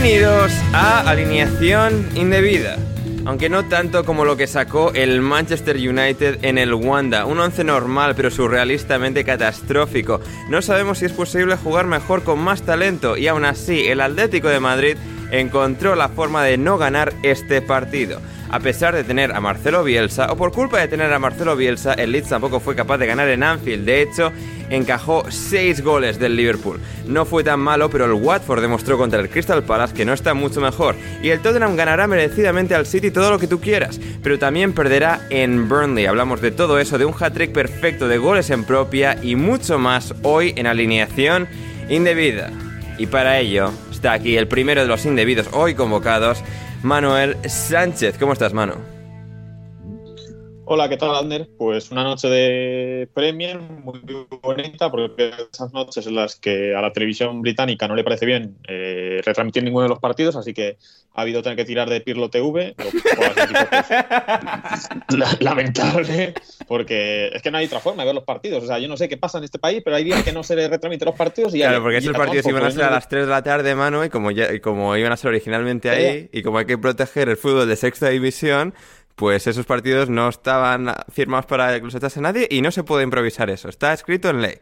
Bienvenidos a Alineación Indebida. Aunque no tanto como lo que sacó el Manchester United en el Wanda. Un once normal pero surrealistamente catastrófico. No sabemos si es posible jugar mejor con más talento y aún así el Atlético de Madrid encontró la forma de no ganar este partido. A pesar de tener a Marcelo Bielsa, o por culpa de tener a Marcelo Bielsa, el Leeds tampoco fue capaz de ganar en Anfield. De hecho, encajó 6 goles del Liverpool. No fue tan malo, pero el Watford demostró contra el Crystal Palace que no está mucho mejor. Y el Tottenham ganará merecidamente al City todo lo que tú quieras, pero también perderá en Burnley. Hablamos de todo eso, de un hat-trick perfecto de goles en propia y mucho más hoy en alineación indebida. Y para ello está aquí el primero de los indebidos hoy convocados, Manuel Sánchez. ¿Cómo estás, Mano? Hola, ¿qué tal, Ander? Pues una noche de Premier muy bonita, porque esas noches en las que a la televisión británica no le parece bien eh, retransmitir ninguno de los partidos, así que ha habido tener que tirar de Pirlo TV, lo cual es lamentable, porque es que no hay otra forma de ver los partidos. O sea, yo no sé qué pasa en este país, pero hay días que no se retransmiten los partidos y Claro, porque esos partidos iban a ser a las 3 de la tarde, mano, y como, ya, y como iban a ser originalmente ahí, y como hay que proteger el fútbol de sexta división, pues esos partidos no estaban firmados para que los echase nadie y no se puede improvisar eso. Está escrito en ley.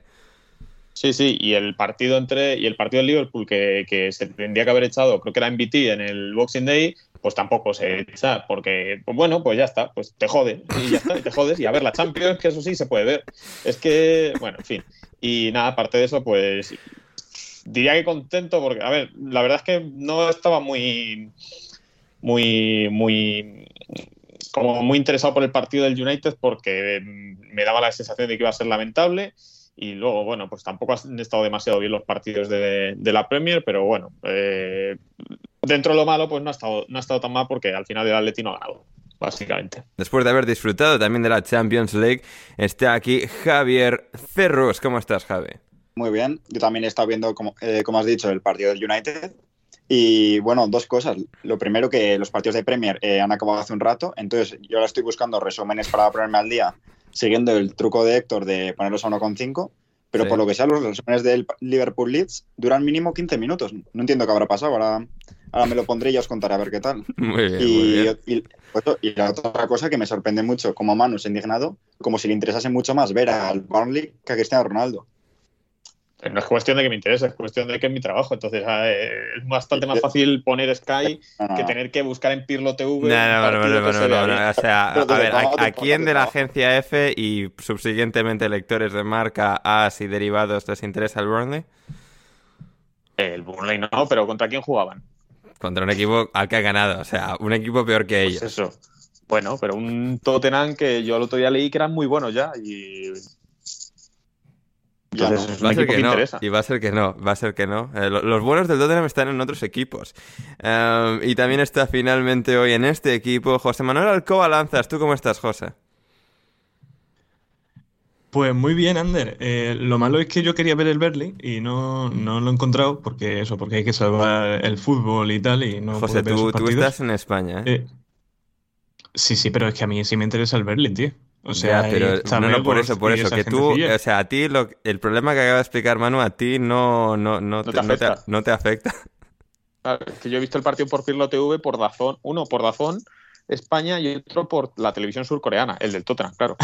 Sí, sí, y el partido entre y el partido del Liverpool que, que se tendría que haber echado, creo que era BT en el Boxing Day, pues tampoco se echa, porque, pues bueno, pues ya está, pues te jode, y ya está, y te jodes, y a ver, la Champions, que eso sí se puede ver. Es que, bueno, en fin. Y nada, aparte de eso, pues diría que contento, porque, a ver, la verdad es que no estaba muy, muy, muy, como muy interesado por el partido del United, porque mm, me daba la sensación de que iba a ser lamentable. Y luego, bueno, pues tampoco han estado demasiado bien los partidos de, de la Premier, pero bueno, eh, dentro de lo malo, pues no ha, estado, no ha estado tan mal porque al final el Atleti no ha ganado, básicamente. Después de haber disfrutado también de la Champions League, está aquí Javier Cerros. ¿Cómo estás, Javi? Muy bien, yo también he estado viendo, como, eh, como has dicho, el partido del United. Y bueno, dos cosas. Lo primero, que los partidos de Premier eh, han acabado hace un rato, entonces yo ahora estoy buscando resúmenes para ponerme al día, siguiendo el truco de Héctor de ponerlos a 1,5. Pero Sí. por lo que sea, los resúmenes del Liverpool Leeds duran mínimo 15 minutos. No entiendo qué habrá pasado. Ahora, ahora me lo pondré y ya os contaré a ver qué tal. Muy bien, muy Y, bien. y- y la otra cosa que me sorprende mucho, como Manu se indignado, como si le interesase mucho más ver al Burnley que a Cristiano Ronaldo. No es cuestión de que me interese, es cuestión de que es mi trabajo. Entonces ah, eh, es bastante más fácil poner Sky que tener que buscar en Pirlo TV. No, no, no, no, no, no, no, O sea, a ver, ¿a, quién de la agencia F y subsiguientemente lectores de marca As y derivados les interesa el Burnley? El Burnley no, pero ¿contra quién jugaban? Contra un equipo al que ha ganado, o sea, un equipo peor que pues ellos. eso. Bueno, pero un Tottenham que yo el otro día leí que eran muy buenos ya y entonces, va a ser que no. Y va a ser que no, va a ser que no. Eh, los buenos del Tottenham están en otros equipos. Em, y también está finalmente hoy en este equipo José Manuel Alcoba Lanzas. ¿Tú cómo estás, José? Pues muy bien, Ander. Eh, lo malo es que yo quería ver el Berlin y no, no, lo he encontrado porque eso, porque hay que salvar el fútbol y tal y no José, tú, tú, estás en España, ¿eh? ¿eh? Sí, sí, pero es que a mí sí me interesa el Berlin, tío. O sea, pero no, no, por eso, por eso, que tú, o sea, a ti lo, el problema que acaba de explicar Manu, a ti no, no, no, te, afecta. No te, afecta. es que yo he visto el partido por Pirlo TV por Dazón, uno por Dazón España y otro por la televisión surcoreana, el del Tottenham, claro.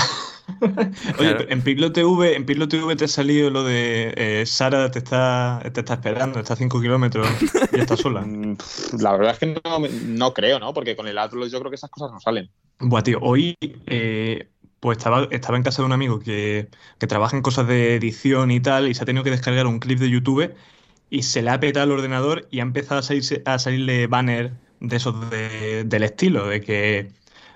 Oye, en Pirlo TV, en Pirlo TV te ha salido lo de eh, Sara te está, te está esperando, está a 5 kilómetros y está sola. Mm, la verdad es que no, no, creo, ¿no? Porque con el Atlas yo creo que esas cosas no salen. Buah, tío, hoy eh, pues estaba, estaba en casa de un amigo que, trabaja en cosas de edición y tal, y se ha tenido que descargar un clip de YouTube y se le ha petado el ordenador y ha empezado a, salirse, a salirle banner de esos del estilo, de que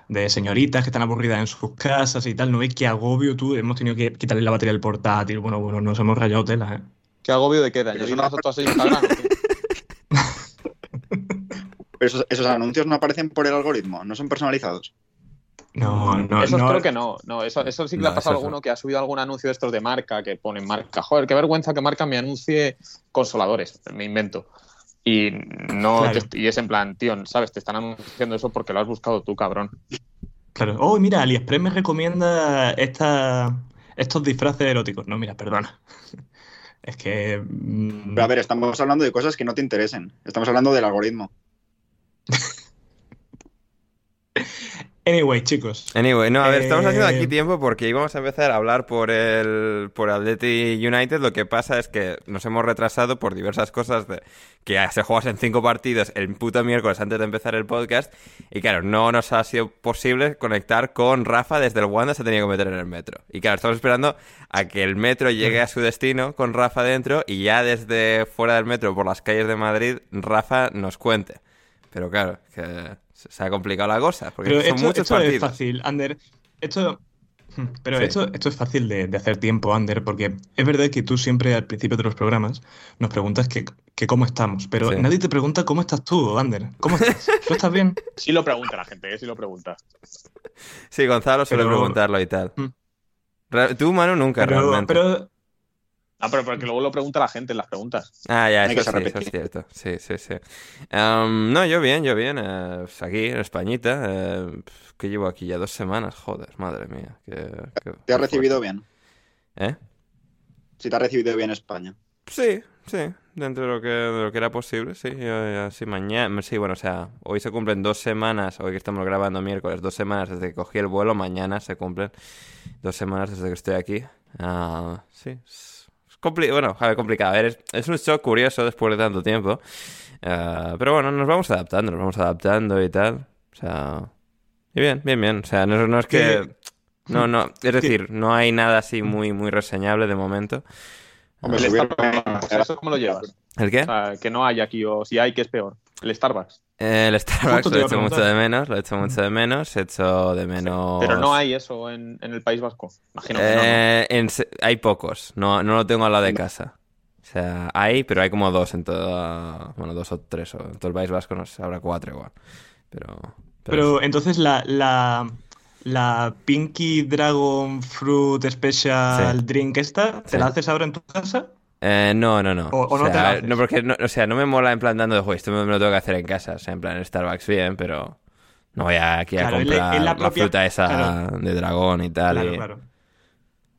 de señoritas que están aburridas en sus casas y tal. No ves qué agobio tú, hemos tenido que quitarle la batería del portátil. Bueno, bueno, nos hemos rayado tela, ¿eh? ¿Qué agobio de qué? ¿De esos, esos anuncios no aparecen por el algoritmo, no son personalizados. No, no, eso creo que no. no eso, eso sí que le ha pasado a alguno que ha subido algún anuncio de estos de marca que ponen marca. Joder, qué vergüenza que marca me anuncie consoladores, me invento. Y no, y es en plan, tío, ¿sabes? Te están anunciando eso porque lo has buscado tú, cabrón. Claro. Oh, mira, AliExpress me recomienda esta, estos disfraces eróticos. No, mira, perdona. es que. Mm, Pero a ver, estamos hablando de cosas que no te interesen. Estamos hablando del algoritmo. Anyway, chicos. Anyway, no, a ver, estamos haciendo aquí eh, tiempo porque íbamos a empezar a hablar por el por Atleti United. Lo que pasa es que nos hemos retrasado por diversas cosas de que se juegas en cinco partidos el puto miércoles antes de empezar el podcast. Y claro, no nos ha sido posible conectar con Rafa desde el Wanda, se tenía que meter en el metro. Y claro, estamos esperando a que el metro llegue a su destino con Rafa dentro y ya desde fuera del metro por las calles de Madrid, Rafa nos cuente. Pero claro, que se ha complicado la cosa, porque son esto, muchos partidos. es fácil, Ander. Esto, pero esto, esto es fácil de, hacer tiempo, Ander, porque es verdad que tú siempre al principio de los programas nos preguntas que, cómo estamos, pero nadie te pregunta cómo estás tú, Ander. ¿Cómo estás? ¿Tú estás bien? Sí lo pregunta la gente, ¿eh? sí lo pregunta. Sí, Gonzalo suele preguntarlo y tal. Mm. Tú, Manu, nunca realmente. Pero, Ah, pero porque luego lo pregunta la gente en las preguntas. Ah, ya, eso, sí, eso es cierto. Sí, sí, sí. no, yo bien, yo bien. Pues aquí, en Españita. Eh, que llevo aquí ya dos semanas. Joder, madre mía. ¿Te ha recibido bien? ¿Eh? Si te ha recibido bien España. Sí, sí. Dentro de lo que, de lo que era posible, sí. Yo, sí, mañana. Sí, bueno, o sea, hoy se cumplen dos semanas. Hoy que estamos grabando miércoles, dos semanas desde que cogí el vuelo. Mañana se cumplen dos semanas desde que estoy aquí. Ah, sí bueno, a ver, complicado. es, un shock curioso después de tanto tiempo. Eh, pero bueno, nos vamos adaptando, nos vamos adaptando y tal. O sea. Y bien, bien, bien. O sea, no, es que. No, no. Es decir, no hay nada así muy, muy reseñable de momento. Hombre, ¿Eso cómo lo llevas? ¿El qué? que no hay aquí, o si hay, que es peor. El Starbucks. El Starbucks lo he hecho mucho de menos, lo he hecho mucho de menos, he hecho de menos... Pero no hay eso en, el País Vasco, imagino eh, hay pocos, no, no lo tengo al lado de casa. O sea, hay, pero hay como dos en todo... Bueno, dos o tres, en todo el País Vasco no sé, habrá cuatro igual. Pero... Pero, entonces la, la, la Pinky Dragon Fruit Special Drink esta, ¿te la haces ahora en tu casa? Eh, no, no, no. O, no, no, porque, no, o sea, no me mola en plan dando de juego. Esto me, lo tengo que hacer en casa. O sea, en plan, Starbucks bien, pero no voy aquí a comprar la, fruta esa de dragón y tal. Claro, claro.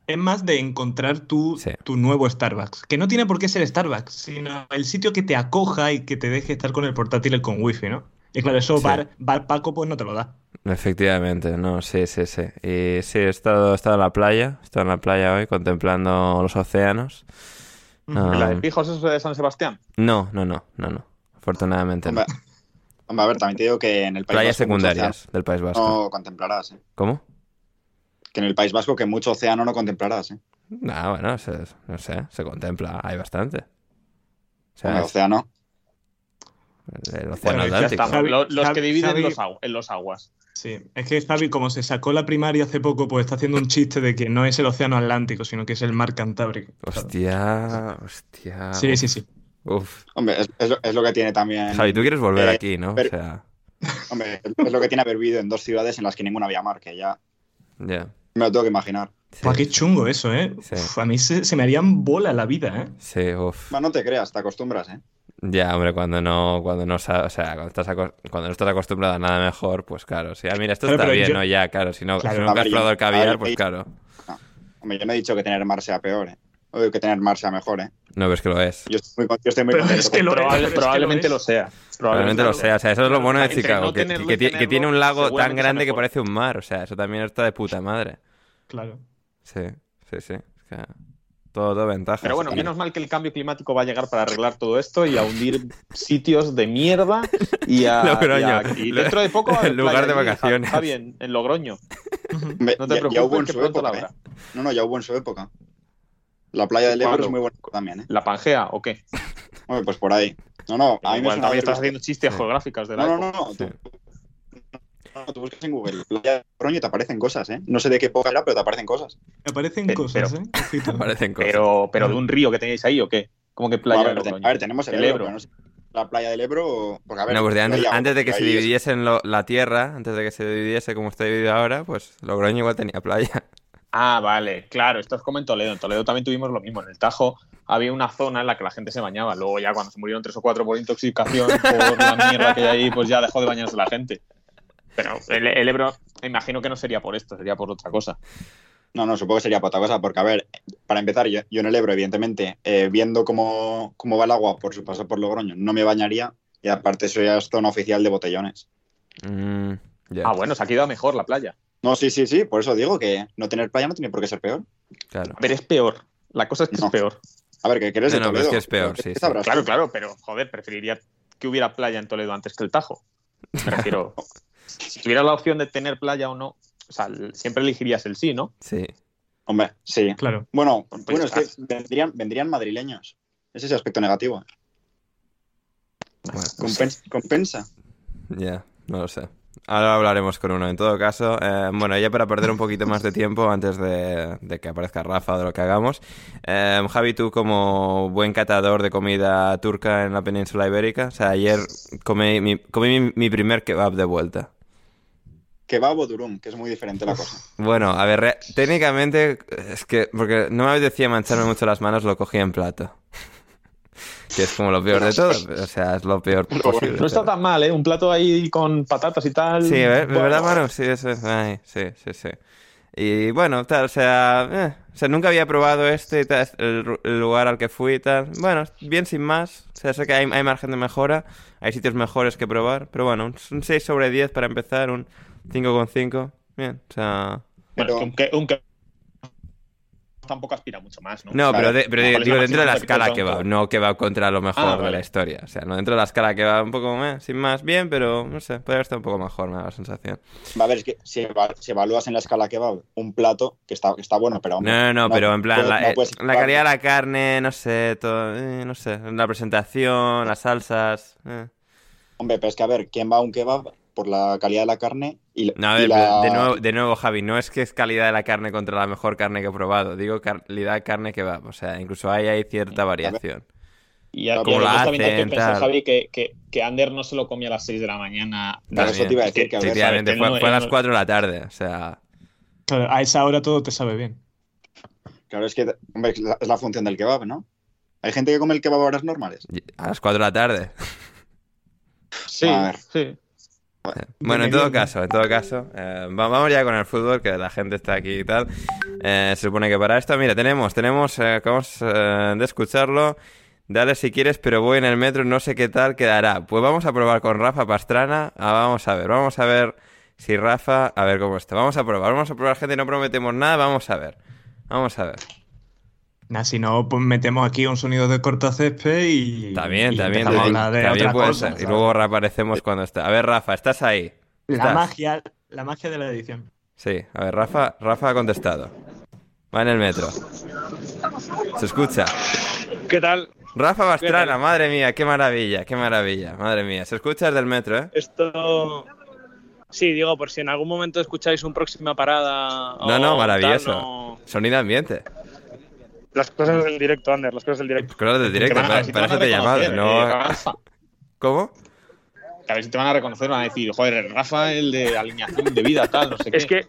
Es más de encontrar tu, tu nuevo Starbucks. Que no tiene por qué ser Starbucks, sino el sitio que te acoja y que te deje estar con el portátil con wifi, ¿no? Y claro, eso Bar, Bar, Paco pues no te lo da. Efectivamente, no, sí, sí, sí. Y sí, he estado, he estado en la playa, he estado en la playa hoy contemplando los océanos. Ah, ¿La de Pijos es de San Sebastián? no, no, no, no, no. Afortunadamente no. Hombre, hombre, a ver, también te digo que en el País Playas Vasco secundarias del País Vasco. No contemplarás, ¿eh? ¿Cómo? Que en el País Vasco que mucho océano no contemplarás, ¿eh? Ah, bueno, se- no sé, se contempla, hay bastante. O sea, Hombre, es océano. El océano Bueno, Atlántico. Javi- los que dividen Javi- los agu- en los aguas. Sí, es que Javi, como se sacó la primaria hace poco, pues está haciendo un chiste de que no es el océano Atlántico, sino que es el mar Cantábrico. Hostia, hostia. Sí, sí, sí. Uf. Hombre, es, es lo, es lo que tiene también. Javi, tú quieres volver Eh, aquí, ¿no? O sea, Hombre, es lo que tiene haber vivido en dos ciudades en las que ninguna había mar, que ya ya. me lo tengo que imaginar. Sí, qué chungo eso, ¿eh? Sí. Uf, a mí se, se me harían bola la vida, ¿eh? sí, uf. Bueno, no te creas, te acostumbras, ¿eh? Ya, hombre, cuando no, cuando no sabes, o sea, cuando estás, cuando no estás acostumbrado a nada mejor, pues claro. Sí, ah, mira, esto está pero bien, yo- ¿no? Ya, claro, si no, Claro, si nunca has probado el ver, caviar, pues claro. Hombre, yo no he dicho que tener mar sea peor, ¿eh? O que tener mar sea mejor, ¿eh? No ves que lo es. Yo estoy muy, yo estoy muy Pero contento es que lo es, Probable- es que probablemente lo lo, es. sea. Probablemente lo sea, o sea, eso es lo bueno de Chicago, no que, tenerlo que tiene un lago tan grande que parece un mar, o sea, eso también está de puta madre. Claro. Sí, sí, sí. es que todo, todo ventaja. Pero bueno, menos mal que el cambio climático va a llegar para arreglar todo esto y a hundir sitios de mierda y a. Logroño. y a- y dentro de poco. En lugar de vacaciones. Javi, en, en Logroño. No te ya- ya, preocupes, hubo en que su pronto la época, habrá. ¿eh? No, no, ya hubo en su época. La playa del Ebro es muy bonita también, ¿eh? ¿La Pangea o qué? Hombre, pues por ahí. No, no, a mí me Igual suena también estás haciendo chistes Sí. geográficas de la No, no, época. no, no. Sí. Tú, no, tú buscas en Google playa de Logroño y te aparecen cosas, ¿eh? No sé de qué época era, pero te aparecen cosas. Me aparecen Pero- cosas, pero- ¿eh? Ojito. Parecen cosas. Pero, pero de un río que tenéis ahí o qué? ¿Cómo que playa a, de ver, Logroño? a ver, tenemos el, El Ebro, Ebro. pero no sé. La playa del Ebro, porque a ver. no, pues de antes, playa, antes de que se dividiese en lo- la tierra, antes de que se dividiese como está dividido ahora, pues Logroño igual tenía playa. Ah, vale, claro, esto es como en Toledo. En Toledo también tuvimos lo mismo. En el Tajo había una zona en la que la gente se bañaba. Luego ya cuando se murieron tres o cuatro por intoxicación, por la mierda que hay ahí, pues ya dejó de bañarse la gente. Pero el, el Ebro, me imagino que no sería por esto, sería por otra cosa. No, no, supongo que sería por otra cosa, porque a ver, para empezar, yo, yo en el Ebro, evidentemente, eh, viendo cómo, cómo va el agua por su paso por Logroño, no me bañaría y aparte eso ya zona oficial de botellones. Mm, Ah, bueno, se ha quedado mejor la playa. No, sí, sí, sí, por eso digo que no tener playa no tiene por qué ser peor. claro. A ver, es peor. La cosa es que No. es peor. A ver, que quieres de No, no, pero es Toledo. que es peor. Claro, claro, pero joder, preferiría que hubiera playa en Toledo antes que el Tajo. Me refiero. si tuvieras la opción de tener playa o no, o sea, siempre elegirías el sí, ¿no? Sí. Hombre, sí. Claro. Bueno, Pues bueno es que vendrían, vendrían madrileños. Ese es el aspecto negativo. Bueno, Compensa. compensa. Ya, no lo sé. Ahora hablaremos con uno. En todo caso, eh, bueno, ya para perder un poquito más de tiempo antes de, de que aparezca Rafa o de lo que hagamos. eh, Javi, tú como buen catador de comida turca en la península ibérica, o sea, ayer comí, mi, comí mi, mi primer kebab de vuelta. Kebab o durum, que es muy diferente la cosa. Bueno, a ver, re- técnicamente es que, porque no me decía mancharme mucho las manos, lo cogí en plato. que es como lo peor de todo, pero, o sea, es lo peor posible. No está pero- tan mal, ¿eh? Un plato ahí con patatas y tal. Sí, ¿ver- Bueno, ¿verdad, Manu? Sí, eso es. Ay, sí, sí, sí. Y bueno, tal, o sea, eh, o sea, nunca había probado este y tal, el, el lugar al que fui y tal. Bueno, bien sin más. O sea, sé que hay, hay margen de mejora, hay sitios mejores que probar, pero bueno, un, un 6 sobre 10 para empezar, un 5,5. Bien, o sea. Bueno, Pero- es que un, que, que tampoco aspira mucho más, ¿no? No, Claro. pero, de- pero ¿Cuál es la digo dentro de la que escala que va, kebab? no que va contra lo mejor Ah, de vale. la historia. O sea, no dentro de la escala que va un poco, eh, sin más, bien, pero no sé, podría estar un poco mejor, me da la sensación. Va a ver, es que si, eva- si evalúas en la escala kebab un plato que está, que está bueno, pero. hombre, No, no, no, pero en plan, puedes- la, no puedes la calidad de la carne, no sé, todo, eh, no sé, la presentación, las salsas. eh. Hombre, pero es que a ver, ¿quién va a un kebab por la calidad de la carne y, No, a y ver, la... de, nuevo, de nuevo, Javi, no es que es calidad de la carne contra la mejor carne que he probado, digo calidad de carne que va, o sea, incluso ahí hay cierta variación. Y ya, ¿Cómo y la hay que hacen, pensar, tal? Javi, que, que, que Ander no se lo comía a las 6 de la mañana. Claro, eso te iba a decir Que- que a ver, fue, no- fue a las no- 4 de la tarde, o sea, Claro, a esa hora todo te sabe bien. Claro, es que hombre, es, la, es la función del kebab, ¿no? Hay gente que come el kebab a horas normales. a las 4 de la tarde. Sí, A ver. sí. Bueno, en todo caso, en todo caso, eh, va- vamos ya con el fútbol, que la gente está aquí y tal. Eh, se supone que para esto, mira, tenemos, tenemos, eh, acabamos eh, de escucharlo. Dale si quieres, pero voy en el metro, no sé qué tal quedará. Pues vamos a probar con Rafa Pastrana. Ah, vamos a ver, vamos a ver si Rafa, a ver cómo está. Vamos a probar, vamos a probar, gente, no prometemos nada, vamos a ver. Vamos a ver. Nah, si no, pues metemos aquí un sonido de cortacésped y. También, y también. empezamos a hablar de también otra puede cosa, ser. Y luego reaparecemos cuando está. A ver, Rafa, ¿estás ahí? La magia, la magia de la edición. Sí, a ver, Rafa, Rafa ha contestado. Va en el metro. Se escucha. ¿Qué tal? Rafa Bastrana, tal? madre mía, qué maravilla, qué maravilla, madre mía. Se escucha desde el metro, ¿eh? Esto. Sí, digo, por si en algún momento escucháis un próxima parada. o No, no, tal, maravilloso. no- Sonido ambiente. Las cosas del directo, Ander, las cosas del directo. Cosas del directo, para, si eso te he llamado, reconocer, ¿no? Rafa. ¿Cómo? Que a ver si te van a reconocer, van a decir, joder, Rafa, el de alineación de vida, tal, no sé qué. Es que,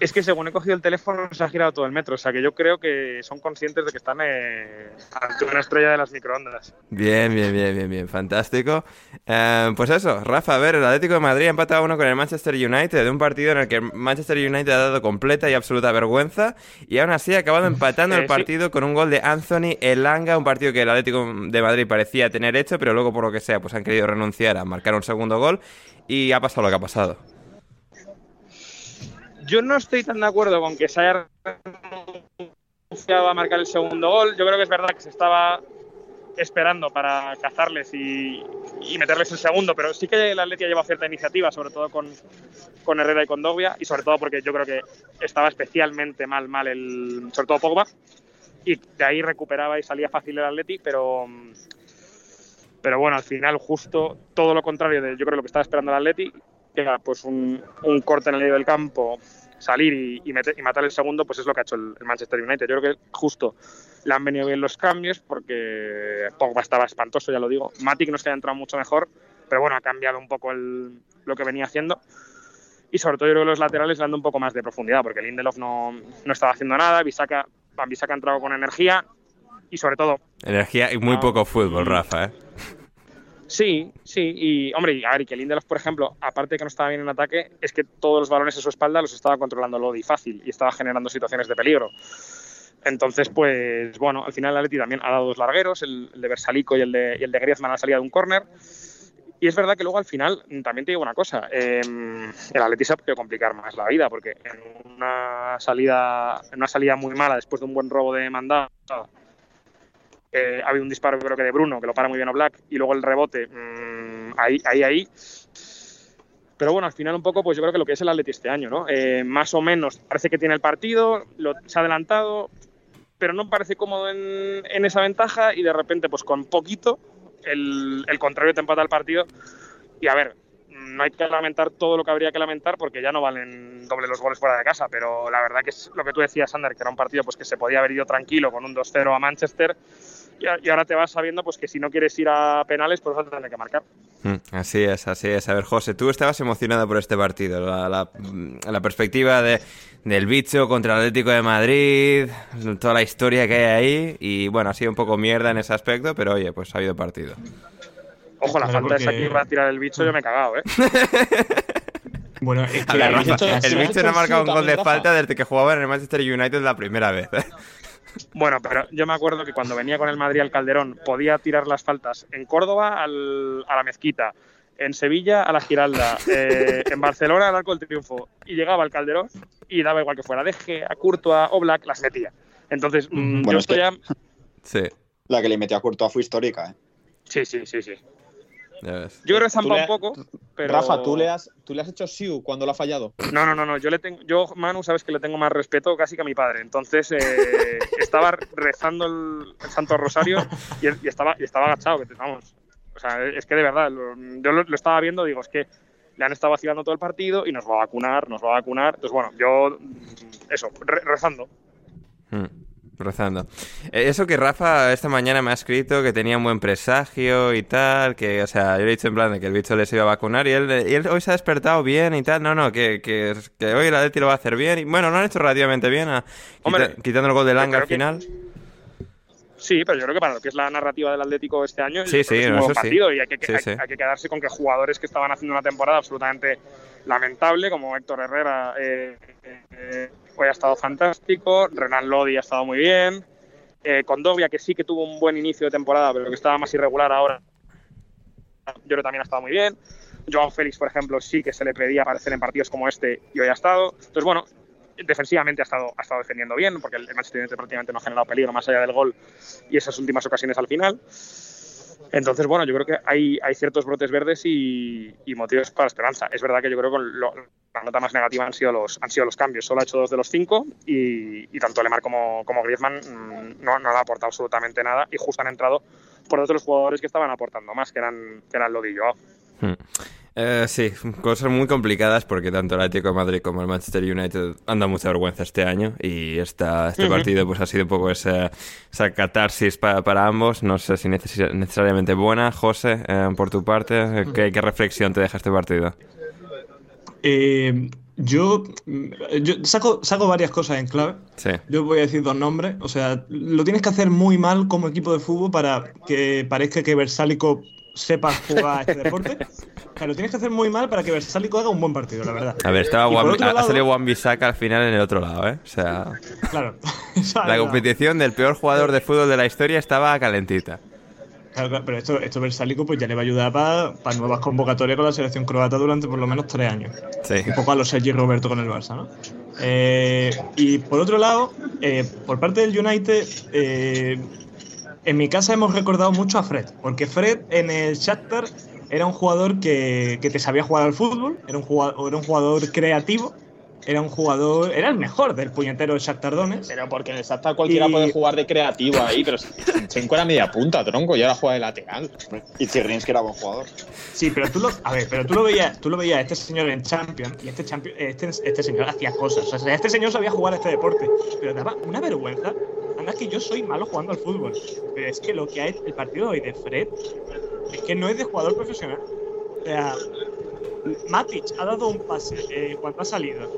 es que según he cogido el teléfono se ha girado todo el metro. O sea que yo creo que son conscientes de que están eh, ante una estrella de las microondas. Bien, bien, bien, bien, bien, fantástico. Eh, pues eso, Rafa, a ver, el Atlético de Madrid ha empatado uno con el Manchester United, de un partido en el que el Manchester United ha dado completa y absoluta vergüenza, y aún así ha acabado empatando Eh, el sí. partido con un gol de Anthony Elanga, un partido que el Atlético de Madrid parecía tener hecho, pero luego por lo que sea, pues han querido renunciar a marcar un segundo gol, y ha pasado lo que ha pasado. Yo no estoy tan de acuerdo con que se haya renunciado a marcar el segundo gol. Yo creo que es verdad que se estaba esperando para cazarles y, meterles el segundo, pero sí que el Atleti ha llevado cierta iniciativa, sobre todo con, con Herrera y con Dogbia, y sobre todo porque yo creo que estaba especialmente mal, mal el, sobre todo Pogba, y de ahí recuperaba y salía fácil el Atleti, pero pero bueno, al final justo todo lo contrario de yo creo lo que estaba esperando el Atleti, pues un, un corte en el medio del campo, salir y, y, meter- y matar el segundo, pues es lo que ha hecho el, el Manchester United. Yo creo que justo le han venido bien los cambios porque Pogba estaba espantoso, ya lo digo. Matic no que haya entrado mucho mejor, pero bueno, ha cambiado un poco el- lo que venía haciendo. Y sobre todo yo creo que los laterales le un poco más de profundidad, porque Lindelof no, no estaba haciendo nada, Bisaka, Van Bissaka ha entrado con energía y sobre todo Energía y muy Ah. poco fútbol, Rafa, ¿eh? Sí, sí, y hombre, y a y que Lindelof, por ejemplo, aparte de que no estaba bien en ataque, es que todos los balones a su espalda los estaba controlando Lodi fácil y estaba generando situaciones de peligro. Entonces, pues bueno, al final el Atleti también ha dado dos largueros, el, de Versalico y el de, el de Griezmann a salida de un córner. Y es verdad que luego al final, también te digo una cosa, eh, el Atleti se ha podido complicar más la vida, porque en una salida, en una salida muy mala, después de un buen robo de mandado, eh, ha habido un disparo creo que de Bruno, que lo para muy bien Black, y luego el rebote, mmm, ahí, ahí, ahí. Pero bueno, al final un poco, pues yo creo que lo que es el Atleti este año, ¿no? Eh, más o menos parece que tiene el partido, lo, se ha adelantado, pero no parece cómodo en, en, esa ventaja y de repente, pues con poquito, el, el contrario te empata el partido. Y a ver, no hay que lamentar todo lo que habría que lamentar porque ya no valen doble los goles fuera de casa, pero la verdad que es lo que tú decías, Sander, que era un partido pues que se podía haber ido tranquilo con un 2-0 a Manchester y ahora te vas sabiendo pues que si no quieres ir a penales pues vas a tener que marcar. Mm, Así es, así es. A ver, José, tú estabas emocionado por este partido, la, la, la perspectiva de, del bicho contra el Atlético de Madrid, toda la historia que hay ahí y bueno, ha sido un poco mierda en ese aspecto, pero oye, pues ha habido partido. Ojo, la falta porque... esa que iba a tirar el bicho, yo me he cagado, ¿eh? bueno, es que a ver, Rafa, el bicho no ha marcado un gol de falta desde que jugaba en el Manchester United la primera vez. Bueno, pero yo me acuerdo que cuando venía con el Madrid al Calderón podía tirar las faltas en Córdoba al, a la Mezquita, en Sevilla a la Giralda, eh, en Barcelona al Arco del Triunfo y llegaba al Calderón y daba igual que fuera Deje, a Courtois o Black, las metía. Entonces, mmm, bueno, yo es estoy que ya... Sí. La que le metió a Courtois fue histórica, ¿eh? Sí, sí, sí, sí. Yo creo que zampa un poco, pero... Rafa, ¿tú le, has, ¿tú le has hecho Siu cuando lo ha fallado? No, no, no, no. Yo, le tengo, yo, Manu, sabes que le tengo más respeto casi que a mi padre. Entonces, eh, estaba rezando el, el, Santo Rosario y, y, estaba, y estaba agachado. Que, vamos, o sea, es que de verdad, lo, yo lo, lo, estaba viendo, digo, es que le han estado vacilando todo el partido y nos va a vacunar, nos va a vacunar. Entonces, bueno, yo, eso, re, rezando. Hmm. Rezando. Eh, Eso que Rafa esta mañana me ha escrito que tenía un buen presagio y tal, que, o sea, yo le he dicho en plan de que el bicho les iba a vacunar y él, y él hoy se ha despertado bien y tal. No, no, que, que, que hoy el Atleti lo va a hacer bien. Y bueno, lo han hecho relativamente bien, a, Hombre, quita, quitando el gol de Langa al final. Que... Sí, pero yo creo que para lo que es la narrativa del Atlético este año sí, sí, es un no, buen partido sí. y hay que, sí, hay, sí. hay que, quedarse con que jugadores que estaban haciendo una temporada absolutamente lamentable, como Héctor Herrera, eh, eh, hoy ha estado fantástico, Renan Lodi ha estado muy bien, eh, Condovia, que sí que tuvo un buen inicio de temporada, pero que estaba más irregular ahora, yo creo también ha estado muy bien. Joao Félix, por ejemplo, sí que se le pedía aparecer en partidos como este y hoy ha estado. Entonces, bueno, defensivamente ha estado, ha estado defendiendo bien, porque el Manchester United prácticamente no ha generado peligro más allá del gol y esas últimas ocasiones al final. Entonces, bueno, yo creo que hay, ciertos brotes verdes y, motivos para esperanza. Es verdad que yo creo que la nota más negativa han sido los, han sido los cambios. Solo ha hecho dos de los cinco y, tanto Lemar como, Griezmann mm, no, no han aportado absolutamente nada y justo han entrado por otros jugadores que estaban aportando más, que eran, que eran Lodi y Joao. Hmm. Eh, sí, cosas muy complicadas porque tanto el Atlético de Madrid como el Manchester United han dado mucha vergüenza este año y esta, este partido pues ha sido un poco esa, esa catarsis para, ambos. No sé si necesariamente buena. José, eh, por tu parte, ¿qué, reflexión te deja este partido? Eh, yo, yo saco, saco varias cosas en clave. Sí. Yo voy a decir dos nombres. O sea, lo tienes que hacer muy mal como equipo de fútbol para que parezca que Versálico sepa jugar a este deporte. O sea, lo tienes que hacer muy mal para que Versálico haga un buen partido, la verdad. A ver, estaba ha salido Juan Bisaca al final en el otro lado, ¿eh? O sea. Claro. la competición del peor jugador de fútbol de la historia estaba calentita. Claro, pero esto, esto Versálico pues ya le va a ayudar para nuevas convocatorias con la selección croata durante por lo menos tres años. Sí. Un poco a los Sergi Roberto con el Barça, ¿no? Eh, y por otro lado, eh, por parte del United, eh, en mi casa hemos recordado mucho a Fred, porque Fred en el Shakhtar era un jugador que, te sabía jugar al fútbol, era un jugador, era un jugador creativo, era un jugador, era el mejor del puñetero Shakhtar Donetsk. Pero porque en el Shakhtar cualquiera puede jugar de creativo ahí, pero Chenko era media punta, tronco, y ahora juega de lateral. Y que era buen jugador. Sí, pero tú lo, a ver, pero tú lo veías, tú lo veías este señor en Champions y este, champion, este, este señor hacía cosas. O sea, este señor sabía jugar a este deporte, pero daba una vergüenza es que yo soy malo jugando al fútbol, pero es que lo que hay el partido hoy de Fred es que no es de jugador profesional. O sea, Matic ha dado un pase eh, cuando ha salido.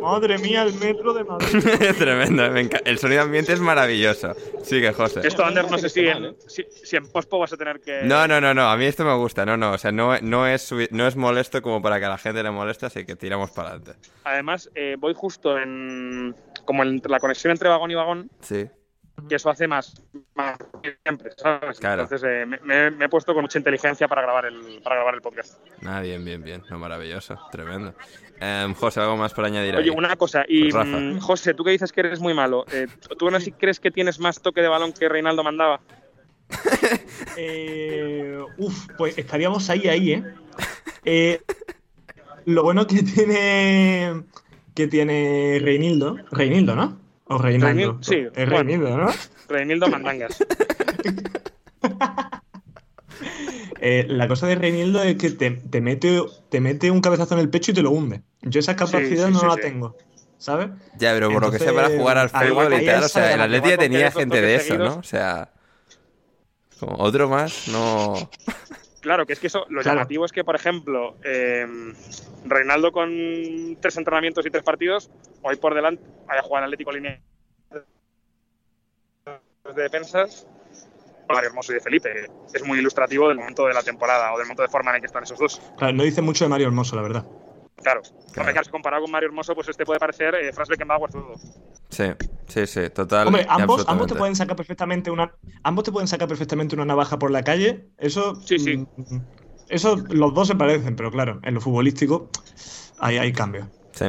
Madre mía, el metro de Madrid. Tremendo, el sonido ambiente es maravilloso. Sigue, José. Esto, Ander, no sé si en, si, en pospo vas a tener que. No, no, no, no. A mí esto me gusta. No, no. O sea, no, no, es, no es molesto como para que a la gente le moleste, así que tiramos para adelante. Además, eh, voy justo en. Como en la conexión entre vagón y vagón. Sí y eso hace más, siempre, ¿sabes? Entonces eh, me, he puesto con mucha inteligencia para grabar el, para grabar el podcast. Ah, bien, bien, bien. maravilloso, tremendo. Em, José, ¿algo más por añadir? Oye, una cosa, y mm, José, tú que dices que eres muy malo, eh, ¿tú no si crees que tienes más toque de balón que Reinaldo mandaba? eh, uf, pues estaríamos ahí, ahí, ¿eh? eh lo bueno que tiene que tiene Reinildo, Reinildo, ¿no? O Reinaldo. sí, es Reinildo, ¿no? Reinildo Mandangas. Eh, la cosa de Reinildo es que te, te, mete, te mete un cabezazo en el pecho y te lo hunde. Yo esa capacidad no la tengo. ¿Sabes? Ya, pero por lo que sea para jugar al fútbol y tal, o sea, el Atleti tenía gente de eso, ¿no? O sea, como otro más, no. Claro, que es que eso, lo llamativo es que, por ejemplo, eh, Reinaldo con tres entrenamientos y tres partidos, hoy por delante, haya jugado en Atlético Línea de defensas, Mario Hermoso y de Felipe. Es muy ilustrativo del momento de la temporada o del momento de forma en el que están esos dos. Claro, no dice mucho de Mario Hermoso, la verdad. Claro. Claro, comparado con Mario Hermoso, pues este puede parecer eh, Franz Beckenbauer todo. Sí, sí, sí, total. Hombre, ambos, ambos te pueden sacar perfectamente una. Ambos te pueden sacar perfectamente una navaja por la calle. Eso. Sí, sí. Mm, eso, los dos se parecen, pero claro, en lo futbolístico hay, hay cambios. Sí.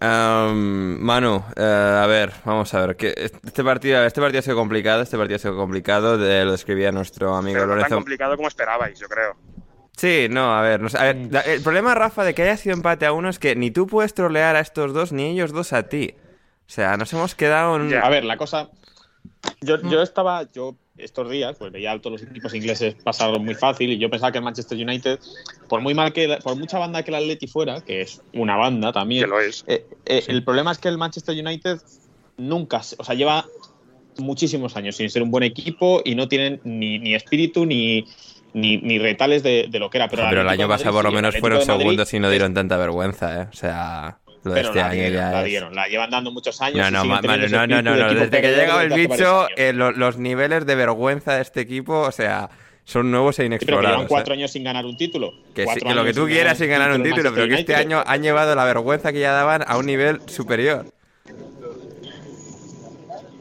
Manu, eh, a ver, vamos a ver. Que este partido, este partido ha sido complicado, este partido ha sido complicado, de, lo describía nuestro amigo Pero no Lorenzo. tan complicado como esperabais, yo creo. Sí, no, a ver, a ver el problema, Rafa, de que haya sido empate a uno es que ni tú puedes trolear a estos dos, ni ellos dos a ti. O sea, nos hemos quedado en... A ver, la cosa... Yo, yo estaba, yo estos días, pues veía a todos los equipos ingleses pasarlo muy fácil y yo pensaba que el Manchester United, por muy mal que, por mucha banda que el Atleti fuera, que es una banda también, que lo es. Eh, eh, el problema es que el Manchester United nunca, o sea, lleva muchísimos años sin ser un buen equipo y no tienen ni, ni espíritu ni, ni, retales de, lo que era. Pero, el año pasado por lo menos fueron segundos y no dieron tanta vergüenza, ¿eh? O sea... Lo de este año ya la dieron, la llevan dando muchos años. No, no, no, no, no, desde que llegado el bicho, eh, los niveles de vergüenza de este equipo, o sea, son nuevos e inexplorados. pero llevan cuatro años sin ganar un título. Que, lo que tú quieras sin ganar un título, pero que este año han llevado la vergüenza que ya daban a un nivel superior.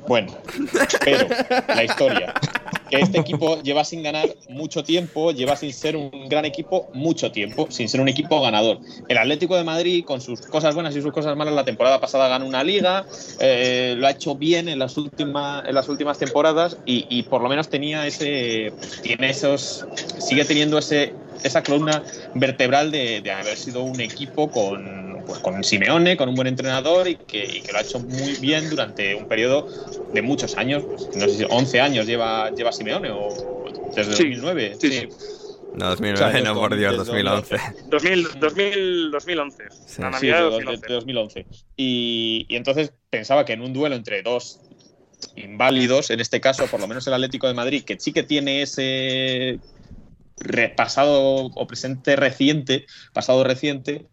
Bueno, pero la historia. este equipo lleva sin ganar mucho tiempo, lleva sin ser un gran equipo mucho tiempo, sin ser un equipo ganador. El Atlético de Madrid, con sus cosas buenas y sus cosas malas, la temporada pasada ganó una liga, eh, lo ha hecho bien en las últimas, en las últimas temporadas y, y por lo menos tenía ese, tiene esos, sigue teniendo ese esa columna vertebral de, de haber sido un equipo con, pues, con Simeone, con un buen entrenador y que, y que lo ha hecho muy bien durante un periodo de muchos años. pues, no sé si 11 años lleva, lleva Simeone o desde Sí, 2009. sí, sí. No, 2009, O sea, no, por Dios, desde 2011. 2000, 2000, 2011. Sí. La Sí, de de, 2011. de 2011. Y, y entonces pensaba que en un duelo entre dos inválidos, en este caso, por lo menos el Atlético de Madrid, que sí que tiene ese pasado o presente reciente, pasado reciente,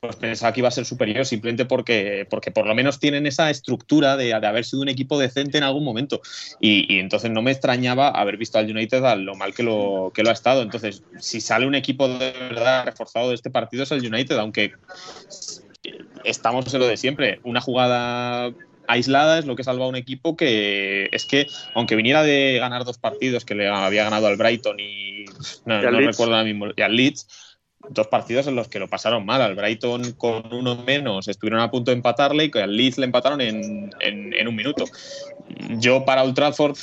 pues pensaba que iba a ser superior simplemente porque, porque por lo menos tienen esa estructura de, de haber sido un equipo decente en algún momento. Y, y entonces no me extrañaba haber visto al United a lo mal que lo, que lo ha estado. Entonces, si sale un equipo de verdad reforzado de este partido es el United, aunque estamos en lo de siempre. Una jugada aislada es lo que salva a un equipo que es que, aunque viniera de ganar dos partidos que le había ganado al Brighton y no, no recuerdo ahora mismo, y al Leeds, dos partidos en los que lo pasaron mal. Al Brighton con uno menos estuvieron a punto de empatarle y al Leeds le empataron en, en- en un minuto. Yo para Old Trafford,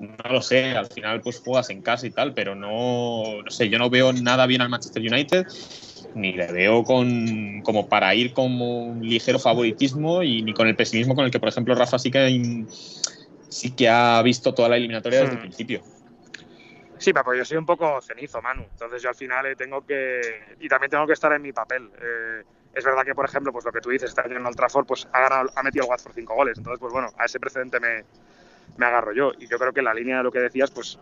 no lo sé, al final pues juegas en casa y tal, pero no, no sé, yo no veo nada bien al Manchester United ni le veo con como para ir como un ligero favoritismo y ni con el pesimismo con el que por ejemplo Rafa sí que sí que ha visto toda la eliminatoria desde el Hmm. principio. Sí, pero yo soy un poco cenizo, Manu. Entonces yo al final eh, tengo que... Y también tengo que estar en mi papel. Eh, es verdad que, por ejemplo, pues lo que tú dices, año en Old Trafford, pues ha, ganado, ha metido el Watford cinco goles. Entonces, pues bueno, a ese precedente me, me agarro yo. Y yo creo que en la línea de lo que decías, pues...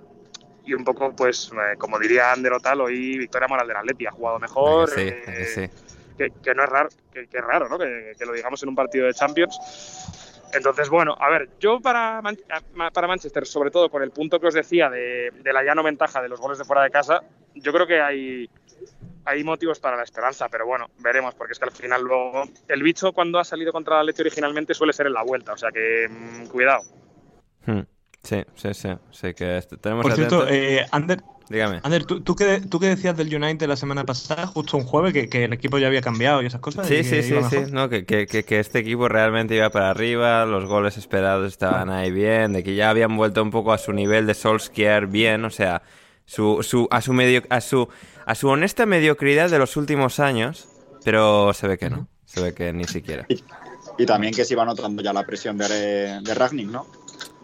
Y un poco, pues, eh, como diría Ander o tal, hoy Victoria Moral del Atleti ha jugado mejor. Sí, eh, sí. que, que no es raro, que, que es raro, ¿no? Que, que lo digamos en un partido de Champions. Entonces, bueno, a ver, yo para, Man- para Manchester, sobre todo con el punto que os decía de, de la ya no ventaja de los goles de fuera de casa, yo creo que hay, hay motivos para la esperanza, pero bueno, veremos, porque es que al final luego el bicho cuando ha salido contra el Atleti originalmente suele ser en la vuelta, o sea que mm, cuidado. Hmm. Sí, sí, sí. Sí, que tenemos Por cierto, atento- eh, Ander, Dígame. Ander, ¿tú, tú, qué, ¿tú qué decías del United la semana pasada, justo un jueves, que, que el equipo ya había cambiado y esas cosas? Sí, y sí, que sí, sí, no, que, que, que, que este equipo realmente iba para arriba, los goles esperados estaban ahí bien, de que ya habían vuelto un poco a su nivel de Solskjaer bien, o sea, su, su, a, su medio, a, su, a su honesta mediocridad de los últimos años, pero se ve que no, se ve que ni siquiera. Y también que se iba notando ya la presión de, de Ragnick, ¿no?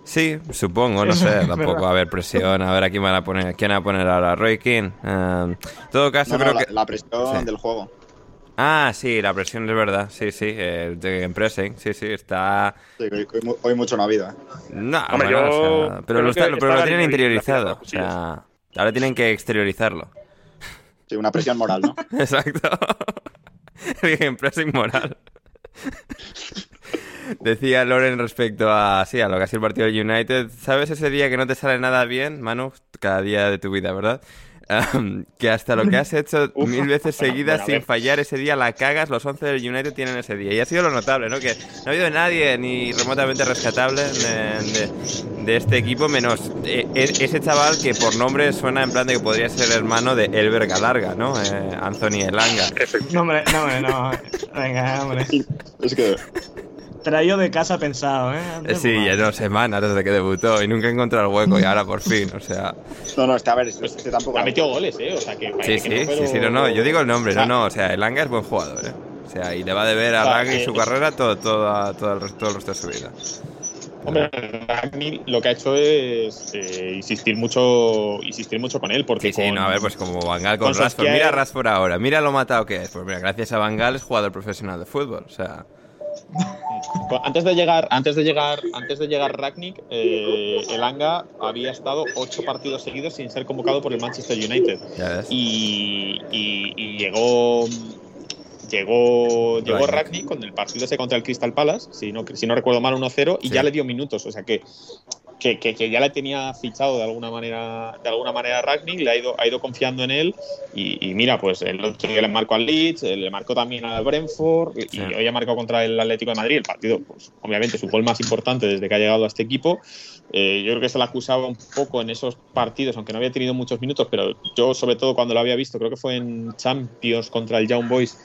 Sí, supongo, no sé, tampoco va a haber presión, a ver a quién van a poner, quién va a poner ahora, Roy King. en todo caso, No, no, creo la, que... la presión Sí. del juego. Ah, sí, la presión es verdad, sí, sí, el de pressing, sí, sí, está... Sí, hoy, hoy mu- hoy mucho no ha habido, ¿eh? No, Hombre, bueno, yo o sea, pero, lo, está- que pero lo está tienen la interiorizado. la O sea, ahora tienen que exteriorizarlo. Sí, una presión moral, ¿no? Exacto. El pressing moral. Decía Loren respecto a, sí, a lo que ha sido el partido del United. ¿Sabes ese día que no te sale nada bien, Manu? Cada día de tu vida, ¿verdad? Que hasta lo que has hecho Uf. mil veces seguidas bueno, sin fallar ese día la cagas, los 11 del United tienen ese día. Y ha sido lo notable, ¿no? Que no ha habido nadie ni remotamente rescatable de, de- de este equipo, menos eh, e- ese chaval que por nombre suena en plan de que podría ser hermano de Elber Galarga, ¿no? Eh, Anthony Elanga. No, hombre, no, hombre, no. Venga, hombre. Es que Traído de casa pensado, ¿eh? Eh, Sí, pues, ya dos semanas desde que debutó y nunca encontró el hueco y ahora por fin, o sea... No, no, este, a ver, este, este tampoco. Ha metido goles, ¿eh? O sea que. Sí, sí, que no, sí, pero- sí, no, no, yo digo el nombre, O sea, no, no, o sea, Elanga es buen jugador, ¿eh? O sea, y le va a deber a Ragni que- su carrera todo, todo, todo, el, resto- todo el resto de su vida. Hombre, Ragnick lo que ha hecho es eh, insistir mucho insistir mucho con él. Porque Sí, sí, no, a ver, pues como Bangal con con Rashford. Mira a Rashford ahora, mira lo matado que es. Pues mira, gracias a Bangal es jugador profesional de fútbol, o sea... antes de llegar, antes de llegar, antes de llegar Ragnick, eh, Elanga había estado ocho partidos seguidos sin ser convocado por el Manchester United. Y, y- y llegó llegó llegó Ragnick. Ragnick con el partido ese contra el Crystal Palace, si no, si no recuerdo mal, 1-0, y Sí. ya le dio minutos. O sea que, que, que, ya le tenía fichado de alguna manera de alguna manera Ragnick, le ha ido, ha ido confiando en él y, mira, pues el otro día le marcó al Leeds, le marcó también al Brentford y, hoy ha marcado contra el Atlético de Madrid, el partido, pues obviamente su gol más importante desde que ha llegado a este equipo. Eh, yo creo que se le acusaba un poco en esos partidos, aunque no había tenido muchos minutos, pero yo sobre todo cuando lo había visto, creo que fue en Champions contra el Young Boys,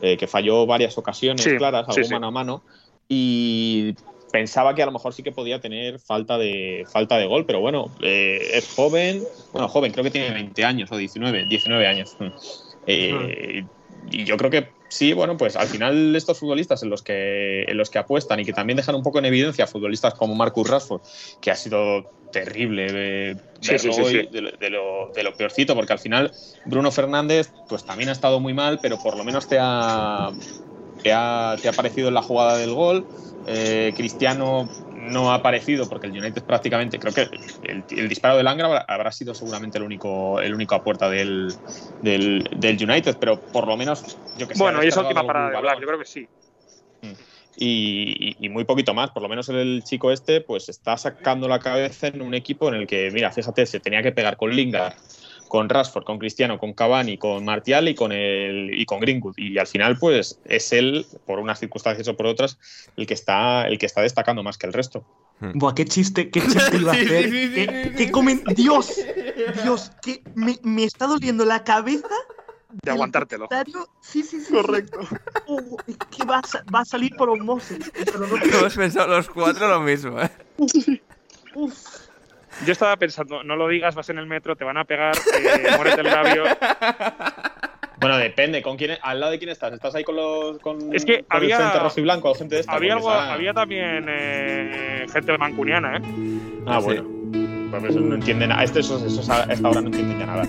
eh, que falló varias ocasiones claras, algo mano a mano. Y pensaba que a lo mejor sí que podía tener falta de, falta de gol, pero bueno, eh, es joven, bueno, joven, creo que tiene 20 años o 19, 19 años. Mm. Eh, y yo creo que sí, bueno, pues al final estos futbolistas en los que en los que apuestan y que también dejan un poco en evidencia futbolistas como Marcus Rashford, que ha sido terrible eh, hoy de, lo, de, lo, peorcito, porque al final Bruno Fernández pues también ha estado muy mal, pero por lo menos te ha, te ha, te ha parecido en la jugada del gol. Eh, Cristiano no ha aparecido porque el United prácticamente, creo que el, disparo del Angra habrá sido seguramente el único, el único a puerta del, del, United, pero por lo menos yo que sé. Bueno, y esa última parada de hablar, yo creo que sí. Mm. Y, y, muy poquito más, por lo menos el chico este, pues está sacando la cabeza en un equipo en el que, mira, fíjate, se tenía que pegar con Lingard, con Rashford, con Cristiano, con Cavani, con Martial y con el y con Greenwood. Y al final, pues, es él, por unas circunstancias o por otras, el que está, el que está destacando más que el resto. Hmm. Buah, qué chiste, qué chiste iba a hacer. ¿Qué, comen... Dios, Dios, que me, me está doliendo la cabeza de aguantártelo. Sí, sí, sí. Correcto. Uh, es que va a, va a, salir por osmosis. Pero no... Hemos pensado los cuatro lo mismo, ¿eh? Uf. Yo estaba pensando, no lo digas, vas en el metro, te van a pegar, eh, muérete el labio. Bueno, depende. ¿Con quién, ¿Al lado de quién estás? ¿Estás ahí con los con, es que había, gente rojo y blanco o gente de esta? Había, algo, había también eh, gente mancuniana, ¿eh? Ah, bueno. Pues no entienden nada. Este, eso, eso, a esta hora no entienden ya nada.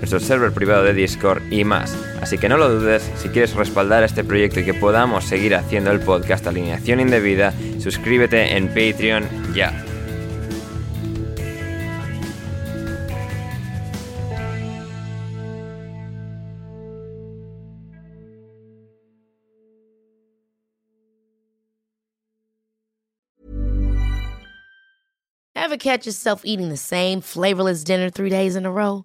nuestro server privado de Discord y más. Así que no lo dudes, si quieres respaldar este proyecto y que podamos seguir haciendo el podcast Alineación Indebida, suscríbete en Patreon ya. Ever catch yourself eating the same flavorless dinner three days in a row?